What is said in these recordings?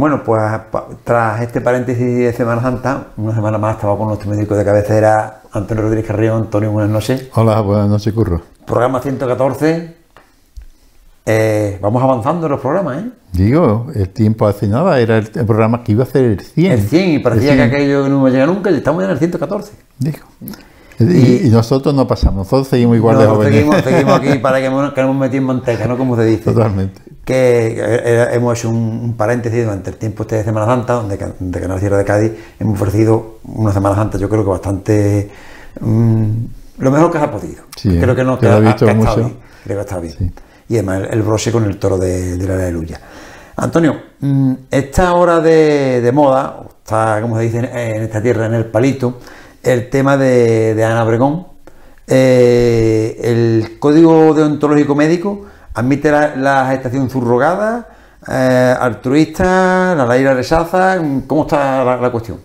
Bueno, pues tras este paréntesis de Semana Santa, una semana más estaba con nuestro médico de cabecera, Antonio Rodríguez Carrillo. Antonio, buenas noches. Hola, buenas noches, Curro. Programa 114. Eh, vamos avanzando en los programas, ¿eh? Digo, el tiempo hace nada, era el, programa que iba a hacer el 100. El 100, y parecía que aquello no iba a llegar nunca, y estamos en el 114. Digo. Y, nosotros no pasamos, nosotros seguimos igual de jóvenes. Seguimos, seguimos aquí para que, que nos metido en manteca, ¿no? Como se dice. Totalmente. Que hemos hecho un, paréntesis durante el tiempo este de Semana Santa, donde de Canal Sierra de Cádiz hemos ofrecido una Semana Santa, yo creo que bastante. Mm, lo mejor que se ha podido. creo que no que, ha, visto mucho. Bien, creo que está bien. Y además el, broche con el toro de, la aleluya. Antonio, mm, esta hora de, de moda, está, como se dice en esta tierra, en el palito, el tema de, Ana Obregón. Eh, el Código Deontológico Médico admite la, gestación subrogada, eh, altruista, la ley la rechaza. ¿Cómo está la, cuestión?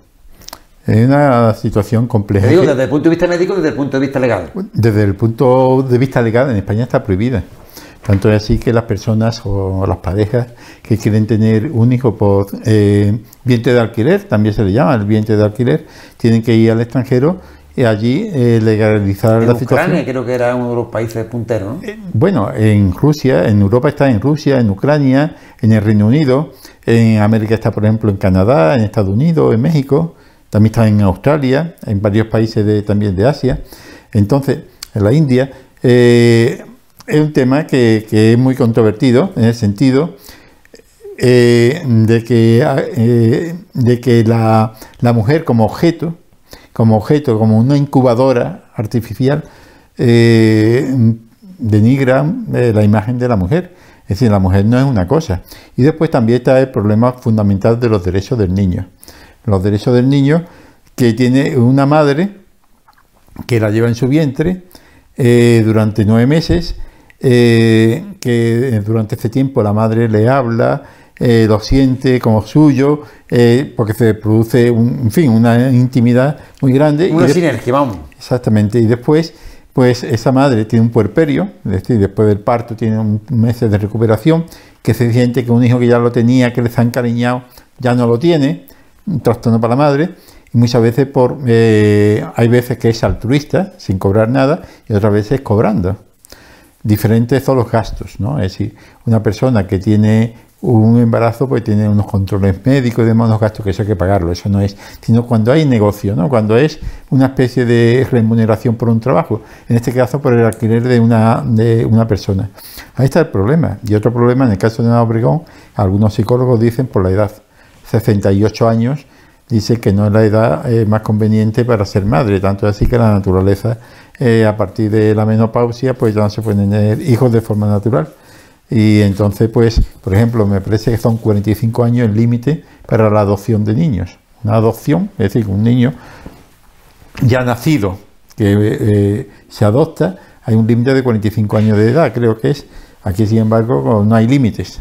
Es una situación compleja. digo, desde el punto de vista médico, desde el punto de vista legal. Desde el punto de vista legal, en España está prohibida. Tanto es así que las personas o las parejas que quieren tener un hijo por eh, vientre de alquiler, también se le llama el vientre de alquiler, tienen que ir al extranjero y allí eh, legalizar en la Ucrania, creo que era uno de los países punteros, ¿no? Eh, bueno, en Rusia, en Europa está en Rusia, en Ucrania, en el Reino Unido, en América está, por ejemplo, en Canadá, en Estados Unidos, en México, también está en Australia, en varios países de, también de Asia. Entonces, en la India, es un tema que, es muy controvertido en el sentido eh, de que, eh, de que la, mujer como objeto, como objeto, como una incubadora artificial, eh, denigra la imagen de la mujer. Es decir, la mujer no es una cosa. Y después también está el problema fundamental de los derechos del niño. Los derechos del niño que tiene una madre que la lleva en su vientre durante nueve meses eh, que durante este tiempo la madre le habla, eh, lo siente como suyo, eh, porque se produce, un, en fin, una intimidad muy grande. Una sinergia, vamos. Exactamente, y después, pues esa madre tiene un puerperio, es decir, después del parto tiene un meses de recuperación, que se siente que un hijo que ya lo tenía, que les ha encariñado, ya no lo tiene, un trastorno para la madre, y muchas veces por, hay veces que es altruista, sin cobrar nada, y otras veces cobrando diferentes son los gastos, ¿no? Es decir, una persona que tiene un embarazo pues tiene unos controles médicos y demás, unos gastos que eso hay que pagarlo, eso no es, sino cuando hay negocio, ¿no? Cuando es una especie de remuneración por un trabajo, en este caso por el alquiler de una, de una persona. Ahí está el problema. Y otro problema, en el caso de Ana Obregón, algunos psicólogos dicen por la edad, 68 años, dice que no es la edad eh, más conveniente para ser madre, tanto así que la naturaleza eh, a partir de la menopausia pues ya no se pueden tener hijos de forma natural. Y entonces, pues, por ejemplo, me parece que son 45 años el límite para la adopción de niños. Una adopción, es decir, un niño ya nacido que eh, se adopta, hay un límite de 45 años de edad, creo que es. Aquí, sin embargo, no hay límites.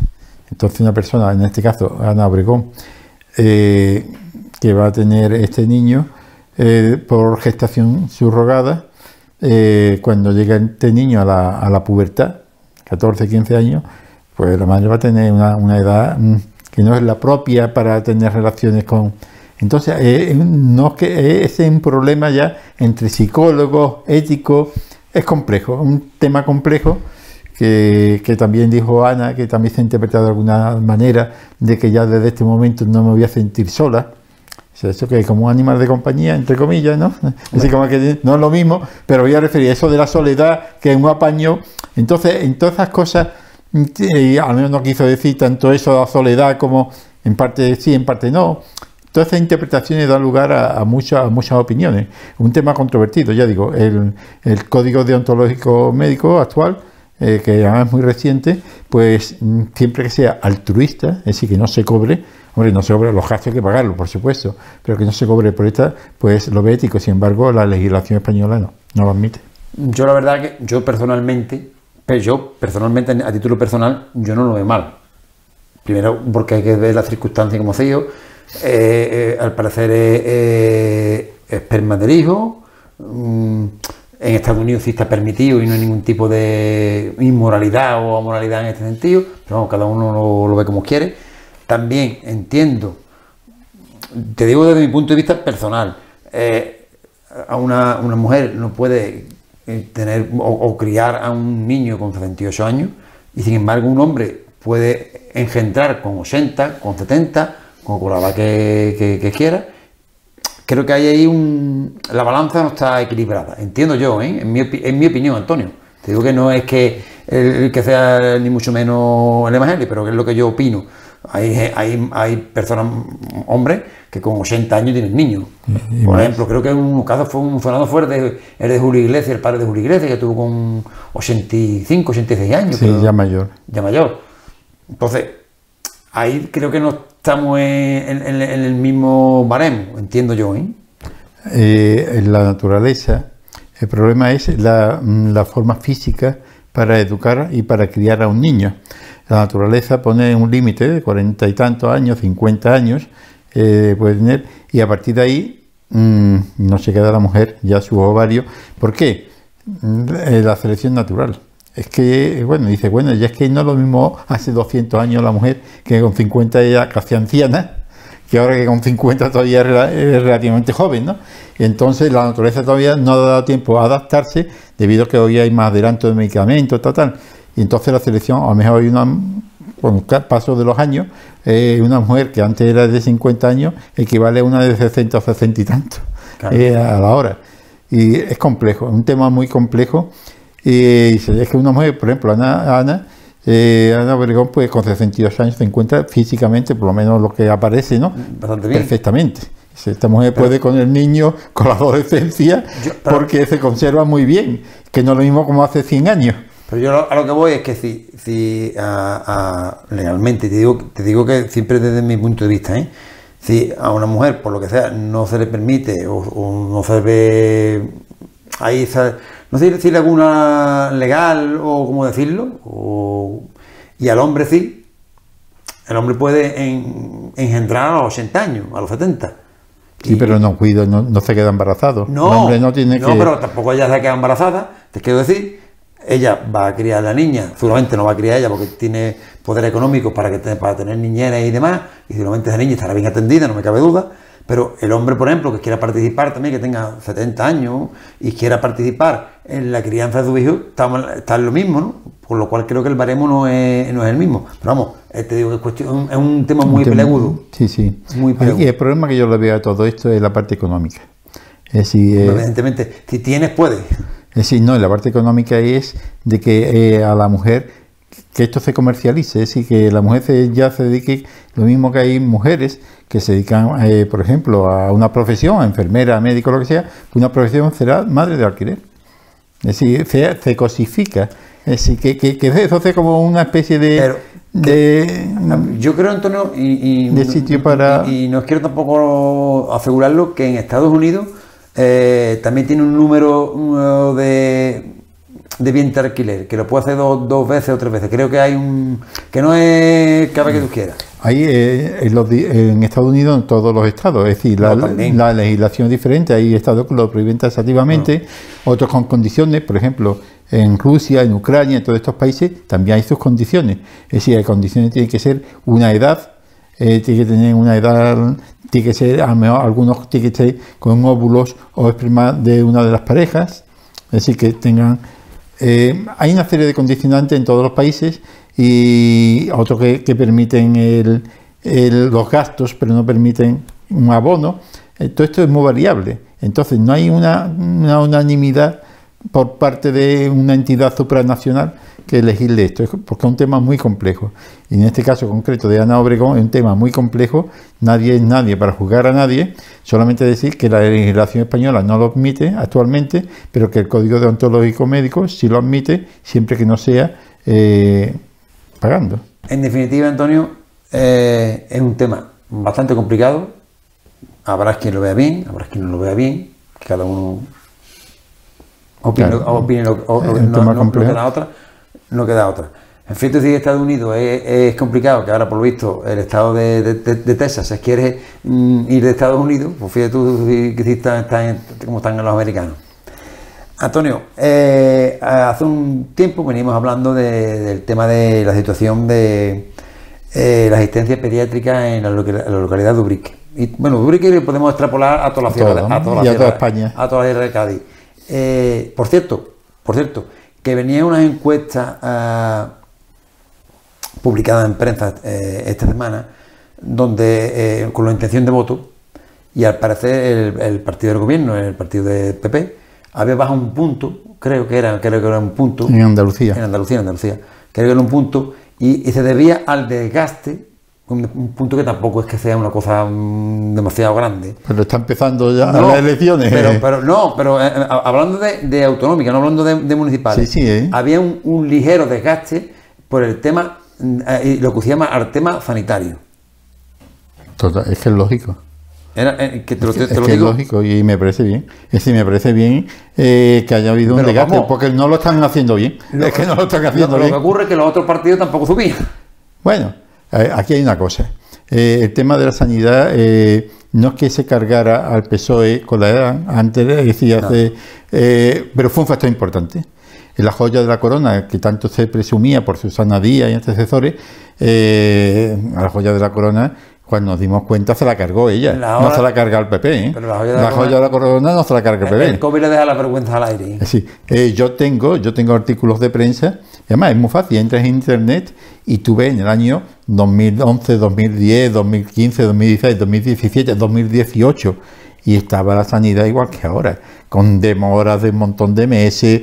Entonces, una persona, en este caso, Ana Obregón, eh, que va a tener este niño por gestación subrogada, eh, cuando llega este niño a la, a la, pubertad, 14, 15 años, pues la madre va a tener una, edad mm, que no es la propia para tener relaciones con... Entonces, eh, no que es un problema ya entre psicólogos, éticos, es complejo, un tema complejo que, que, también dijo Ana, que también se ha interpretado de alguna manera, de que ya desde este momento no me voy a sentir sola, eso que como un animal de compañía, entre comillas, ¿no? Así como que no es lo mismo, pero voy a referir a eso de la soledad, que es un apaño. Entonces, en todas esas cosas, y al menos no quiso decir tanto eso de la soledad como en parte sí, en parte no. Todas esas interpretaciones dan lugar a, muchas, muchas opiniones. Un tema controvertido, ya digo, el, el código deontológico médico actual, eh, que además es muy reciente, pues siempre que sea altruista, es decir, que no se cobre, Hombre, no se cobre los gastos, hay que pagarlo, por supuesto, pero que no se cobre por esta, pues lo ve ético. Sin embargo, la legislación española no, no lo admite. Yo la verdad que yo personalmente, pero yo personalmente, a título personal, yo no lo veo mal. Primero porque hay que ver las circunstancias como se eh, eh, al parecer es esperma del hijo. Mm, en Estados Unidos sí está permitido y no hay ningún tipo de inmoralidad o amoralidad en este sentido, pero cada uno lo ve como quiere también entiendo, te digo desde mi punto de vista personal, eh, a una, una, mujer no puede eh, tener o, criar a un niño con 78 años y sin embargo un hombre puede engendrar con 80, con 70, con la que, quiera. Creo que hay ahí un... La balanza no está equilibrada, entiendo yo, ¿eh? en, mi, en mi opinión, Antonio. Te digo que no es que, el, que sea ni mucho menos el evangelio, pero que es lo que yo opino. Hay, hay, hay personas, hombres, que con 80 años tienen niños. Por ejemplo, creo que en un caso fue un sonado fuerte, el de Julio Iglesias, el padre de Julio Iglesias, que tuvo con 85, 86 años. Sí, ya mayor. Ya mayor. Entonces, ahí creo que no estamos en, el mismo baremo, entiendo yo. ¿eh? Eh, en la naturaleza, el problema es la, la forma física para educar y para criar a un niño. La naturaleza pone un límite de cuarenta y tantos años, 50 años, eh, puede tener, y a partir de ahí mm, no se queda la mujer ya su ovario. ¿Por qué? Mm, la selección natural. Es que, bueno, dice, bueno, ya es que no es lo mismo hace 200 años la mujer que con 50 ella casi anciana, que ahora que con 50 todavía es relativamente joven, ¿no? entonces la naturaleza todavía no ha dado tiempo a adaptarse debido a que hoy hay más adelanto de medicamentos, tal, tal. Y entonces la selección, a lo mejor hay una, con el paso de los años, eh, una mujer que antes era de 50 años equivale a una de 60 o 60 y tanto eh, a la hora. Y es complejo, es un tema muy complejo. Y es que una mujer, por ejemplo, Ana, Ana, eh, Ana Obregón, pues con 62 años se encuentra físicamente, por lo menos lo que aparece, ¿no? Bastante bien. Perfectamente. Esta mujer puede con el niño, con la adolescencia, porque se conserva muy bien, que no es lo mismo como hace 100 años. Pero yo a lo que voy es que si, si legalmente, te digo, te digo que siempre desde mi punto de vista, ¿eh? si a una mujer, por lo que sea, no se le permite o, no se ve ahí, no sé decirle alguna legal o cómo decirlo, y al hombre sí, el hombre puede engendrar a los 80 años, a los 70. Sí, pero no cuida, no, se queda embarazado. No, el hombre no tiene no, pero tampoco ella se queda embarazada, te quiero decir ella va a criar a la niña, seguramente no va a criar ella porque tiene poder económico para, que, para tener niñeras y demás, y seguramente esa niña estará bien atendida, no me cabe duda, pero el hombre, por ejemplo, que quiera participar también, que tenga 70 años y quiera participar en la crianza de su hijo, está, en lo mismo, ¿no? Por lo cual creo que el baremo no es, no es el mismo. Pero vamos, eh, te digo que es, cuestión, es un tema muy peleagudo. Sí, sí. Muy y el problema que yo le veo a todo esto es la parte económica. Es decir, eh, Evidentemente, si tienes, puedes. Es decir, no, la parte económica es de que eh, a la mujer, que esto se comercialice, es decir, que la mujer ya se dedique, lo mismo que hay mujeres que se dedican, eh, por ejemplo, a una profesión, a enfermera, médico, lo que sea, una profesión será madre de alquiler. Es decir, se, cosifica. Es decir, que, que, eso hace como una especie de... de yo creo, Antonio, y, de sitio para... y no quiero tampoco asegurarlo, que en Estados Unidos eh, también tiene un número de, de vientre alquiler, que lo puede hacer dos, veces o tres veces. Creo que hay un. que no es cada que tú quieras. Ahí eh, en, Estados Unidos, en todos los estados, es decir, la, legislación es diferente. Hay estados que lo prohíben taxativamente, otros con condiciones, por ejemplo. En Rusia, en Ucrania, en todos estos países también hay sus condiciones. Es decir, hay condiciones tienen que ser una edad, eh, tiene que tener una edad tiene que ser, a lo mejor algunos tienen que ser con óvulos o esperma de una de las parejas, es decir, que tengan... Eh, hay una serie de condicionantes en todos los países y otros que, permiten los gastos, pero no permiten un abono. Eh, todo esto es muy variable. Entonces, no hay una unanimidad por parte de una entidad supranacional que elegirle esto, porque es un tema muy complejo. Y en este caso concreto de Ana Obregón es un tema muy complejo, nadie es nadie para juzgar a nadie, solamente decir que la legislación española no lo admite actualmente, pero que el Código Deontológico Médico sí lo admite, siempre que no sea eh, pagando. En definitiva, Antonio, eh, es un tema bastante complicado, habrá quien lo vea bien, habrá quien no lo vea bien, cada uno opine, lo, no, queda otra no queda otra. En fin, si Estados Unidos es, complicado, que ahora por lo visto el estado de, Texas se quiere mm, ir de Estados Unidos, pues fíjate tú si, están, como están los americanos. Antonio, eh, hace un tiempo venimos hablando del tema de la situación de eh, la asistencia pediátrica en la, localidad de Ubrique. Y bueno, Ubrique le podemos extrapolar a toda la ciudad, a, toda, la España. A toda la de Cádiz. Eh, por cierto, por cierto, que venía una encuesta ah, publicada en prensa eh, esta semana, donde con la intención de voto, y al parecer el, partido del gobierno, el partido de PP, había bajado un punto, creo que era, creo que era un punto. En Andalucía. En Andalucía, en Andalucía. Creo que era un punto y, se debía al desgaste, un, punto que tampoco es que sea una cosa mm, demasiado grande. Pero está empezando ya las elecciones. Pero, no, pero eh, eh, hablando de, autonómica, no hablando de, municipales, sí, sí, ¿eh? había un, ligero desgaste por el tema, lo que se llama el tema sanitario. Total, es que es lógico. que te lo, es, que es lógico y me parece bien. Es decir, me parece bien que haya habido un desgaste, porque no lo están haciendo bien. es que no lo están haciendo bien. Lo que ocurre es que los otros partidos tampoco subían. Bueno, aquí hay una cosa. Eh, el tema de la sanidad eh, no es que se cargara al PSOE con la edad, antes decía, eh, pero fue un factor importante. La joya de la corona, que tanto se presumía por Susana Díaz y antecesores, a la joya de la corona cuando nos dimos cuenta se la cargó ella, no se la carga el PP. ¿eh? la joya, de, la corona no se la carga el PP. El COVID le deja la vergüenza al aire. Sí, eh, yo tengo, yo tengo artículos de prensa, y además es muy fácil, entras en internet y tú ves en el año 2011, 2010, 2015, 2016, 2017, 2018 y estaba la sanidad igual que ahora, con demoras de un montón de meses,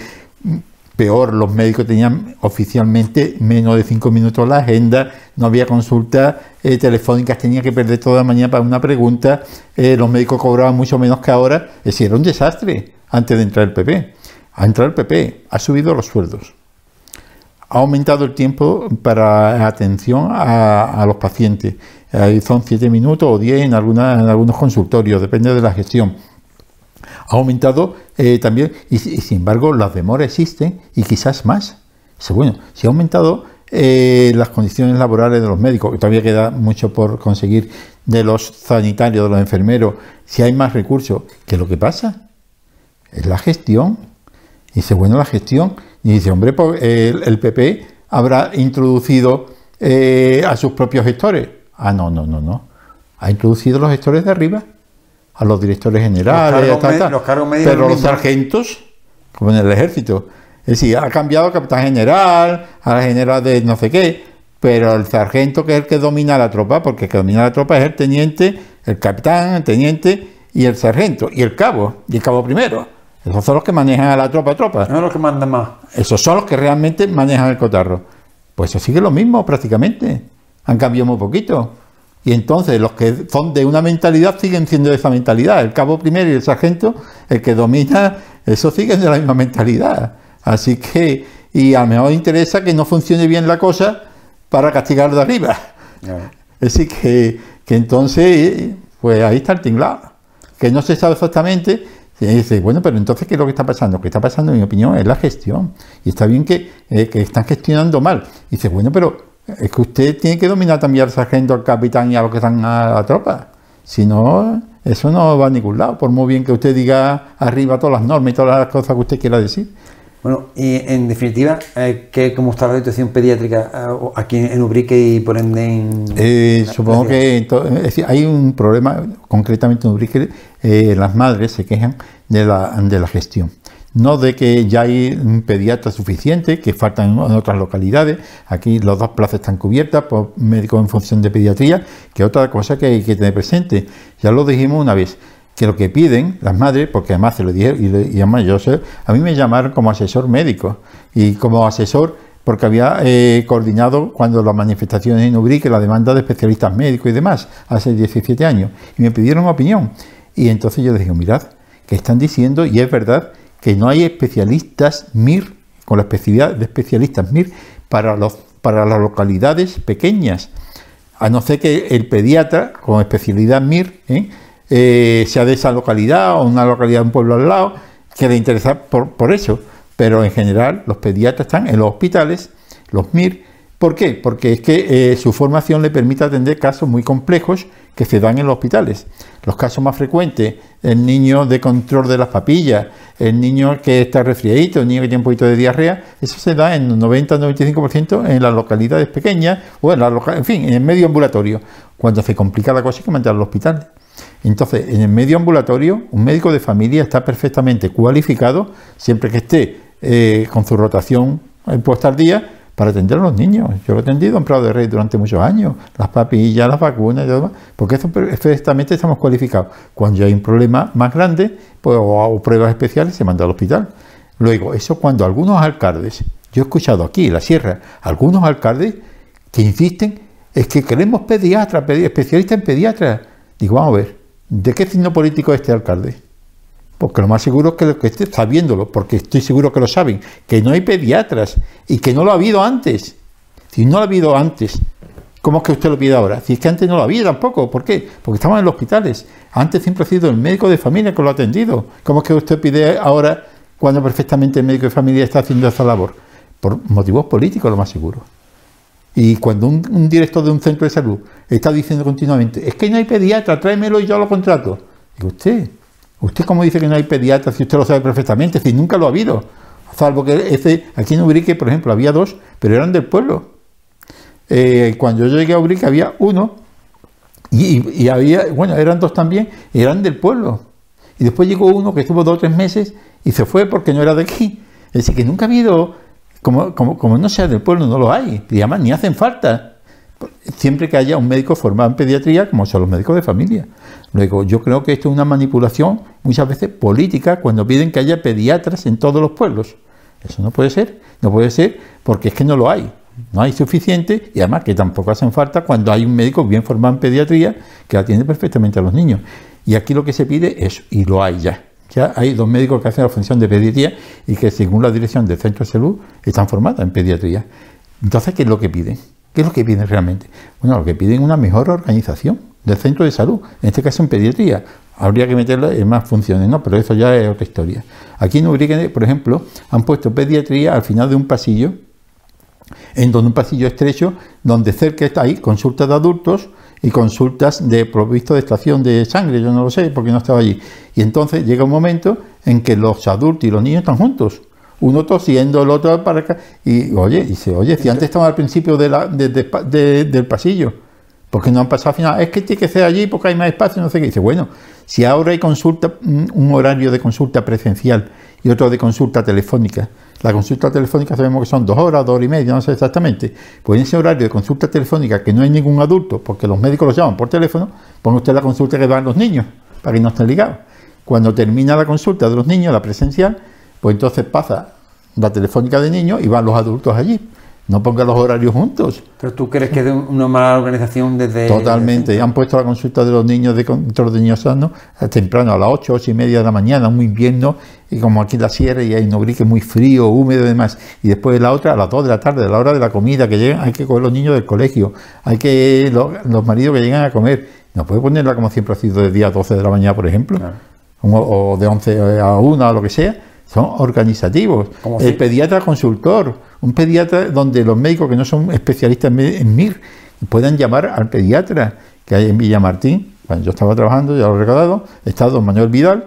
peor, los médicos tenían oficialmente menos de cinco minutos la agenda, no había consultas eh, telefónicas, tenía que perder toda la mañana para una pregunta, eh, los médicos cobraban mucho menos que ahora, es decir, era un desastre antes de entrar el PP. Ha entrado el PP, ha subido los sueldos, ha aumentado el tiempo para atención a, los pacientes, son siete minutos o diez en, alguna, en algunos consultorios, depende de la gestión ha aumentado eh, también, y, sin embargo las demoras existen y quizás más. Bueno, si ha aumentado eh, las condiciones laborales de los médicos, que todavía queda mucho por conseguir de los sanitarios, de los enfermeros, si hay más recursos, ¿qué es lo que pasa? Es la gestión. Y dice, bueno, la gestión. Y dice, hombre, pues, el, PP habrá introducido eh, a sus propios gestores. Ah, no, no, no, no. Ha introducido los gestores de arriba a los directores generales, los cargos pero los sargentos, como en el ejército, es decir, ha cambiado a capitán general, a la general de no sé qué, pero el sargento que es el que domina la tropa, porque el que domina la tropa es el teniente, el capitán, el teniente y el sargento, y el cabo, y el cabo primero. Esos son los que manejan a la tropa, tropa. No los que mandan más. Esos son los que realmente manejan el cotarro. Pues eso sigue lo mismo prácticamente. Han cambiado muy poquito. Y entonces los que son de una mentalidad siguen siendo de esa mentalidad. El cabo primero y el sargento, el que domina, eso siguen de la misma mentalidad. Así que, y a lo mejor interesa que no funcione bien la cosa para castigar de arriba. Así que, que entonces, pues ahí está el tinglado. Que no se sabe exactamente. Y dice, bueno, pero entonces, ¿qué es lo que está pasando? Lo que está pasando, en mi opinión, es la gestión. Y está bien que, eh, que están gestionando mal. Y dice, bueno, pero es que usted tiene que dominar también al sargento, al capitán y a los que están a la tropa. Si no, eso no va a ningún lado, por muy bien que usted diga arriba todas las normas y todas las cosas que usted quiera decir. Bueno, y en definitiva, eh, ¿qué, ¿cómo está la situación pediátrica eh, aquí en Ubrique y por ende en... Eh, supongo que hay un problema, concretamente en Ubrique, las madres se quejan de la, de la gestión no de que ya hay un pediatra suficiente, que faltan en otras localidades, aquí los dos plazas están cubiertas por médicos en función de pediatría, que otra cosa que hay que tener presente. Ya lo dijimos una vez, que lo que piden las madres, porque además se lo dije, y, además yo sé, a mí me llamaron como asesor médico, y como asesor porque había eh, coordinado cuando las manifestaciones en Ubrique, la demanda de especialistas médicos y demás, hace 17 años, y me pidieron opinión. Y entonces yo dije, mirad, que están diciendo, y es verdad, que no hay especialistas MIR, con la especialidad de especialistas MIR, para, los, para las localidades pequeñas, a no ser que el pediatra con especialidad MIR ¿eh? Eh, sea de esa localidad o una localidad de un pueblo al lado, que le por, por eso. Pero en general los pediatras están en los hospitales, los MIR, ¿Por qué? Porque es que eh, su formación le permite atender casos muy complejos que se dan en los hospitales. Los casos más frecuentes, el niño de control de las papillas, el niño que está resfriadito, el niño que tiene un poquito de diarrea, eso se da en 90-95% en las localidades pequeñas o en, la en fin, en el medio ambulatorio. Cuando se complica la cosa hay que mandarlo al hospital. Entonces, en el medio ambulatorio, un médico de familia está perfectamente cualificado, siempre que esté eh, con su rotación puesta al día, para atender a los niños. Yo lo he atendido en Prado de Rey durante muchos años, las papillas, las vacunas y demás, porque eso perfectamente estamos cualificados. Cuando hay un problema más grande pues, o, pruebas especiales, se manda al hospital. Luego, eso cuando algunos alcaldes, yo he escuchado aquí en la sierra, algunos alcaldes que insisten, es que queremos pediatras, especialistas en pediatras. Digo, vamos a ver, ¿de qué signo político es este alcalde? Porque lo más seguro es que lo que esté sabiéndolo, porque estoy seguro que lo saben, que no hay pediatras y que no lo ha habido antes. Si no lo ha habido antes, ¿cómo es que usted lo pide ahora? Si es que antes no lo había tampoco, ¿por qué? Porque estaban en los hospitales. Antes siempre ha sido el médico de familia que lo ha atendido. ¿Cómo es que usted pide ahora cuando perfectamente el médico de familia está haciendo esa labor? Por motivos políticos, lo más seguro. Y cuando un, director de un centro de salud está diciendo continuamente, es que no hay pediatra, tráemelo y yo lo contrato. Digo, usted, ¿usted cómo dice que no hay pediatra si usted lo sabe perfectamente? Si nunca lo ha habido. Salvo que aquí en Ubrique, por ejemplo, había dos, pero eran del pueblo. Eh, cuando yo llegué a Ubrique había uno, y, había, bueno, eran dos también, eran del pueblo. Y después llegó uno que estuvo dos o tres meses y se fue porque no era de aquí. Es decir, que nunca ha habido como, no sea del pueblo, no lo hay. Y ni hacen falta. Siempre que haya un médico formado en pediatría, como son los médicos de familia. Luego, yo creo que esto es una manipulación muchas veces política cuando piden que haya pediatras en todos los pueblos. Eso no puede ser. No puede ser porque es que no lo hay. No hay suficiente y además que tampoco hacen falta cuando hay un médico bien formado en pediatría que atiende perfectamente a los niños. Y aquí lo que se pide es, y lo hay ya, ya hay dos médicos que hacen la función de pediatría y que según la dirección del centro de salud están formados en pediatría. Entonces, ¿qué es lo que piden? ¿Qué es lo que piden realmente? Bueno, lo que piden es una mejor organización del centro de salud, en este caso en pediatría. Habría que meterlo en más funciones, ¿no? Pero eso ya es otra historia. Aquí en Ubrique, por ejemplo, han puesto pediatría al final de un pasillo, en donde un pasillo estrecho, donde cerca está ahí consulta de adultos, y consultas de provisto de estación de sangre, yo no lo sé porque no estaba allí. Y entonces llega un momento en que los adultos y los niños están juntos, uno tosiendo, el otro para acá, y oye, dice, oye, si antes estaba al principio de la, del pasillo, porque no han pasado al final, es que tiene que ser allí porque hay más espacio, no sé qué. Dice, bueno, si ahora hay consulta, un horario de consulta presencial y otro de consulta telefónica, la consulta telefónica sabemos que son dos horas, dos horas y media, no sé exactamente. Pues en ese horario de consulta telefónica que no hay ningún adulto, porque los médicos los llaman por teléfono, pone usted la consulta que dan los niños, para que no estén ligados. Cuando termina la consulta de los niños, la presencial, pues entonces pasa la telefónica de niños y van los adultos allí. No ponga los horarios juntos. Pero tú crees que es de una mala organización desde... Totalmente. Han puesto la consulta de los niños de control de niños sanos temprano, a las 8, 8 y media de la mañana, un invierno, y como aquí en la sierra y hay Nobrique muy frío, húmedo y demás. Y después de la otra, a las 2 de la tarde, a la hora de la comida, que llegan, hay que coger los niños del colegio, hay que los, maridos que llegan a comer. No puede ponerla como siempre ha sido de día 12 de la mañana, por ejemplo, o, de 11 a 1, o lo que sea son organizativos. el pediatra consultor, un pediatra donde los médicos que no son especialistas en MIR puedan llamar al pediatra que hay en Villamartín. Cuando yo estaba trabajando, ya lo he recordado, estaba don Manuel Vidal,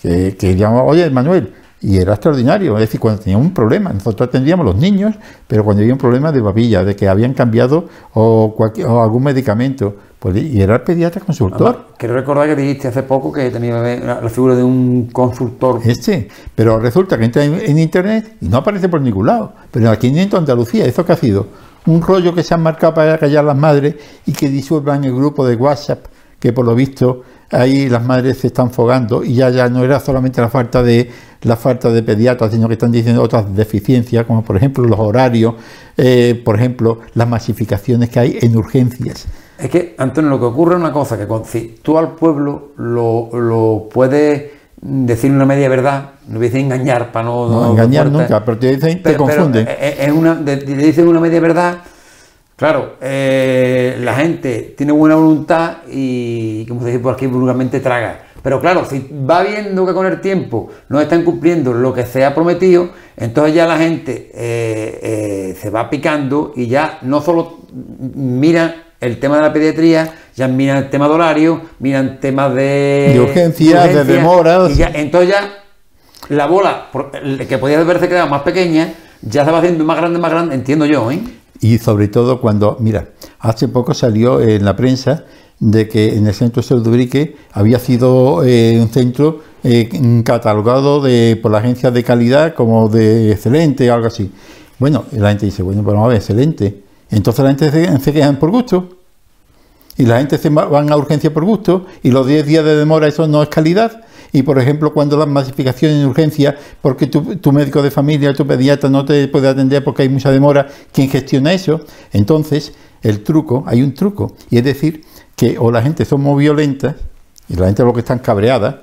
que, que llamaba, oye, Manuel, y era extraordinario. Es decir, cuando tenía un problema, nosotros atendíamos los niños, pero cuando había un problema de babilla, de que habían cambiado o, o algún medicamento, pues, y era el pediatra consultor. quiero recordar que dijiste hace poco que tenía la figura de un consultor. Este, pero resulta que entra en, internet y no aparece por ningún lado. Pero aquí en Andalucía, ¿eso que ha sido? Un rollo que se han marcado para callar las madres y que disuelvan el grupo de WhatsApp, que por lo visto ahí las madres se están fogando y ya, ya no era solamente la falta de la falta de pediatras, sino que están diciendo otras deficiencias, como por ejemplo los horarios, eh, por ejemplo las masificaciones que hay en urgencias. Es que, Antonio, lo que ocurre es una cosa, que si tú al pueblo lo, lo puedes decir una media verdad, no voy a decir engañar para no... No, engañar nunca, pero te dicen, te confunden. Es una, te dicen una media verdad, claro, eh, la gente tiene buena voluntad y, como se dice por aquí, vulgarmente traga. Pero claro, si va viendo que con el tiempo no están cumpliendo lo que se ha prometido, entonces ya la gente eh, eh, se va picando y ya no solo mira el tema de la pediatría, ya miran el tema de horario, miran temas de, de urgencia, de demoras. Y ya, entonces ya la bola, que podía haberse quedado más pequeña, ya se va haciendo más grande, más grande, entiendo yo. ¿eh? Y sobre todo cuando, mira, hace poco salió en la prensa de que en el centro de de había sido eh, un centro eh, catalogado de, por la agencia de calidad como de excelente algo así. Bueno, la gente dice, bueno, pues vamos a ver, excelente. Entonces la gente se, se por gusto. Y la gente se van a urgencia por gusto y los 10 días de demora eso no es calidad. Y por ejemplo, cuando las masificaciones en urgencia, porque tu, médico de familia, tu pediatra no te puede atender porque hay mucha demora, ¿quién gestiona eso? Entonces, el truco, hay un truco, y es decir, que o la gente son muy violentas, y la gente lo que están cabreada,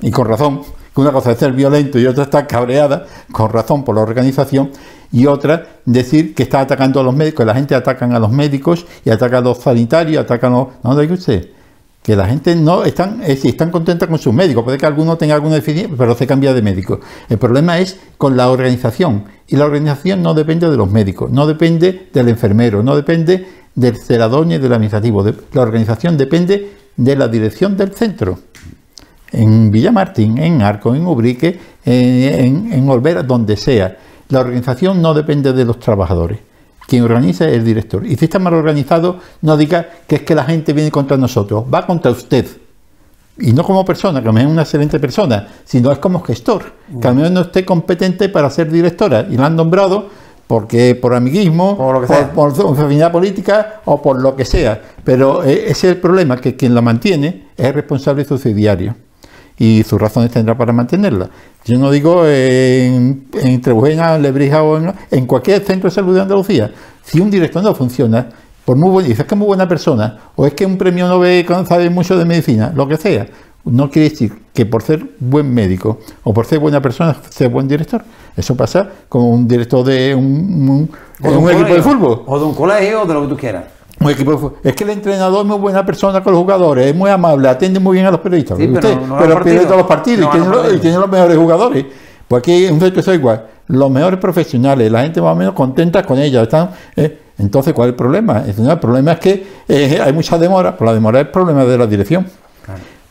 y con razón, que una cosa es ser violento y otra está cabreada, con razón por la organización, y otra decir que está atacando a los médicos, la gente atacan a los médicos y ataca a los sanitarios, atacan a los... No, diga usted, que la gente no están, eh, si están contenta con sus médicos, puede que alguno tenga alguna deficiencia, pero se cambia de médico. El problema es con la organización, y la organización no depende de los médicos, no depende del enfermero, no depende del celador ni del administrativo. La organización depende de la dirección del centro. En Villamartín, en Arco, en Ubrique, en, en Olvera, donde sea. La organización no depende de los trabajadores. Quien organiza es el director. Y si está mal organizado, no diga que es que la gente viene contra nosotros, va contra usted. Y no como persona, que es una excelente persona, sino es como gestor, que al menos no esté competente para ser directora y la han nombrado porque por amiguismo, por, por, afinidad política o por lo que sea. Pero eh, ese es el problema, que quien la mantiene es responsable subsidiario y sus razones tendrá para mantenerla. Yo no digo en, en Trebujena, Lebrija o en, cualquier centro de salud de Andalucía. Si un director no funciona, por muy buen, dices que es muy buena persona, o es que un premio no ve, sabe mucho de medicina, lo que sea, no quiere decir que por ser buen médico o por ser buena persona sea buen director. Eso pasa como un director de un, equipo de fútbol. O de un colegio o de lo que tú quieras. Un equipo Es que el entrenador es muy buena persona con los jugadores, es muy amable, atiende muy bien a los periodistas. pero, pierde todos los partidos y, tiene los, mejores jugadores. Pues aquí un centro es igual. Los mejores profesionales, la gente más o menos contenta con ellos. Están, eh, entonces, ¿cuál es el problema? El problema es que eh, hay mucha demora. Por pues la demora es el problema de la dirección.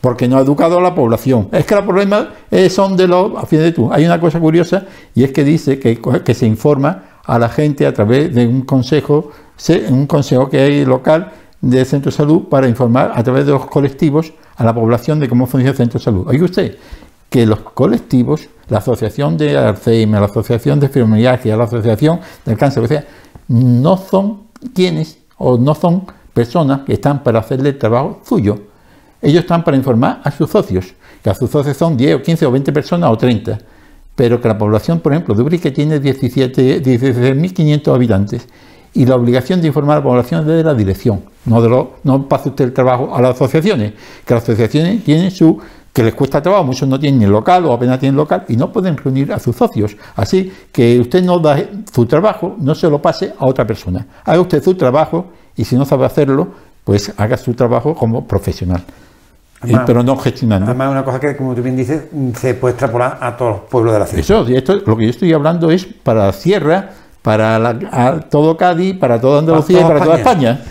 Porque no ha educado a la población. Es que los problemas eh, son de los. A fin de tú. Hay una cosa curiosa y es que dice que, que se informa a la gente a través de un consejo un consejo que hay local del centro de salud para informar a través de los colectivos a la población de cómo funciona el centro de salud. Oiga usted, que los colectivos, la asociación de Alzheimer, la asociación de fibromialgia, la asociación del cáncer, o sea, no son quienes o no son personas que están para hacerle el trabajo suyo. Ellos están para informar a sus socios, que a sus socios son 10 o 15 o 20 personas o 30, pero que la población, por ejemplo, de Ubrique tiene 17.500 habitantes y la obligación de informar a la población desde la dirección. No, de lo, no pase usted el trabajo a las asociaciones, que las asociaciones tienen su que les cuesta trabajo, muchos no tienen ni local o apenas tienen local y no pueden reunir a sus socios. Así que usted no da su trabajo, no se lo pase a otra persona. Haga usted su trabajo y si no sabe hacerlo, pues haga su trabajo como profesional. Pero no gestionando. Además, una cosa que, como tú bien dices, se puede extrapolar a todos los pueblos de la ciudad. Eso, esto, lo que yo estoy hablando es para la sierra, para todo Cádiz, para toda Andalucía y para toda España.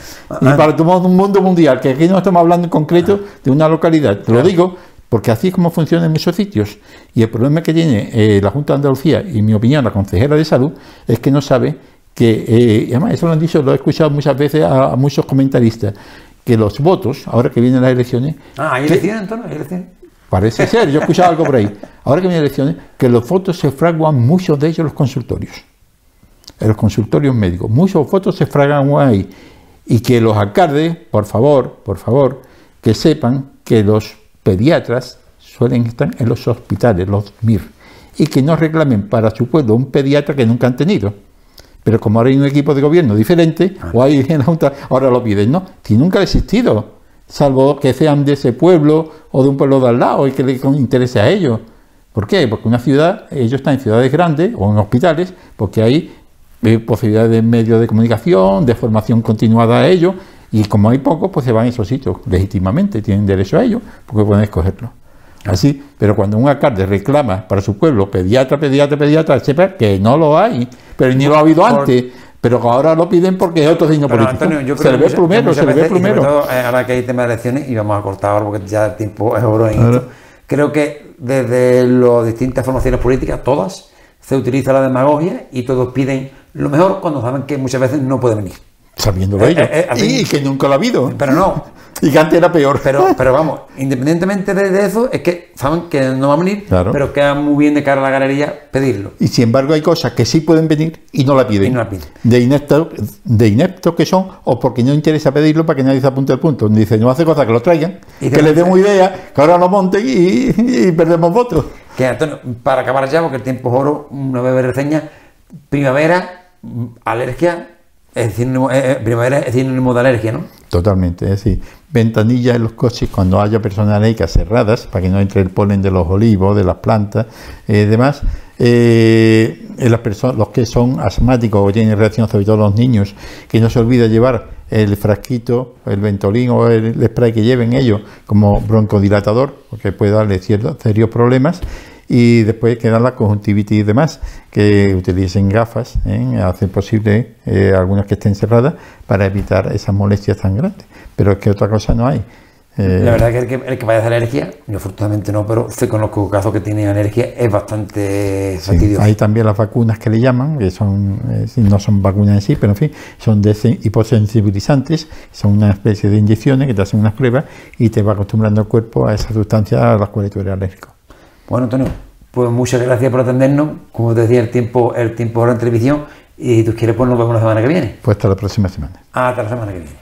Y ah. para todo un mundo mundial, que aquí no estamos hablando en concreto de una localidad. Te lo digo porque así es como funciona en muchos sitios. Y el problema que tiene eh, la Junta de Andalucía, y en mi opinión la consejera de salud, es que no sabe que, eh, además eso lo han dicho, lo he escuchado muchas veces a, muchos comentaristas, que los votos, ahora que vienen las elecciones... Ah, ¿hay elecciones, Antonio? ¿Hay elecciones? Parece ser, yo he escuchado algo por ahí. Ahora que vienen elecciones, que los votos se fraguan muchos de ellos en los consultorios en los consultorios médicos. Muchos votos se fragan ahí. Y que los alcaldes, por favor, por favor, que sepan que los pediatras suelen estar en los hospitales, los MIR, y que no reclamen para su pueblo un pediatra que nunca han tenido. Pero como ahora hay un equipo de gobierno diferente, o hay en la Junta, ahora lo piden, ¿no? Si nunca ha existido, salvo que sean de ese pueblo o de un pueblo de al lado y que les interese a ellos. ¿Por qué? Porque una ciudad, ellos están en ciudades grandes o en hospitales, porque ahí posibilidades de medios de comunicación, de formación continuada a ellos, y como hay pocos, pues se van a esos sitios legítimamente, tienen derecho a ello, porque pueden escogerlo. Así, pero cuando un alcalde reclama para su pueblo pediatra, pediatra, pediatra, sepa que no lo hay, pero ni lo ha habido antes. Pero ahora lo piden porque es otro signo Pero, político. Antonio, yo creo se le que ve muchas se le ve todo, eh, ahora que hay tema de elecciones, y vamos a cortar ahora porque ya el tiempo es oro en esto. Creo que desde las distintas formaciones políticas, todas, se utiliza la demagogia y todos piden lo mejor cuando saben que muchas veces no puede venir. Sabiéndolo Eh, ellos. eh, eh, y que nunca lo ha habido. Pero no, Y que antes era peor. pero, pero vamos, independientemente de, de eso, es que saben que no va a venir, Claro. pero queda muy bien de cara a la galería pedirlo. Y sin embargo hay cosas que sí pueden venir y no la piden. Y no la piden. De ineptos de ineptos que son o porque no interesa pedirlo para que nadie se apunte al punto. Dice, no hace cosa que lo traigan, Y que les demos idea, que ahora lo monten y, y perdemos votos. Que Antonio, para acabar ya, porque el tiempo es oro, una breve reseña. Primavera, mm, alergia, es sinónimo, eh, eh, primavera es sinónimo de alergia, ¿no? Totalmente, es decir, ventanillas en los coches cuando haya personas cerradas para que no entre el polen de los olivos, de las plantas y demás. Eh, las personas, los que son asmáticos o tienen reacción, sobre todo los niños, que no se olvide llevar el frasquito, el ventolín o el, spray que lleven ellos como broncodilatador, porque puede darle ciertos serios problemas. Y después quedan la conjuntivitis y demás, que utilicen gafas, ¿eh? a hacer posible eh, algunas que estén cerradas para evitar esas molestias tan grandes. Pero es que otra cosa no hay. Eh, La verdad que el que, el que padece alergia, yo afortunadamente no, pero sé conozco casos que tienen alergia, es bastante sí, hay también las vacunas que le llaman, que son eh, no son vacunas en sí, pero en fin, son desen- hiposensibilizantes, son una especie de inyecciones que te hacen unas pruebas y te va acostumbrando el cuerpo a esa sustancia a las cuales tú eres alérgico. Bueno, Antonio, pues muchas gracias por atendernos. Como te decía, el tiempo, el tiempo ahora en televisión. Y si tú quieres, pues nos vemos la semana que viene. Pues hasta la próxima semana. Hasta la semana que viene.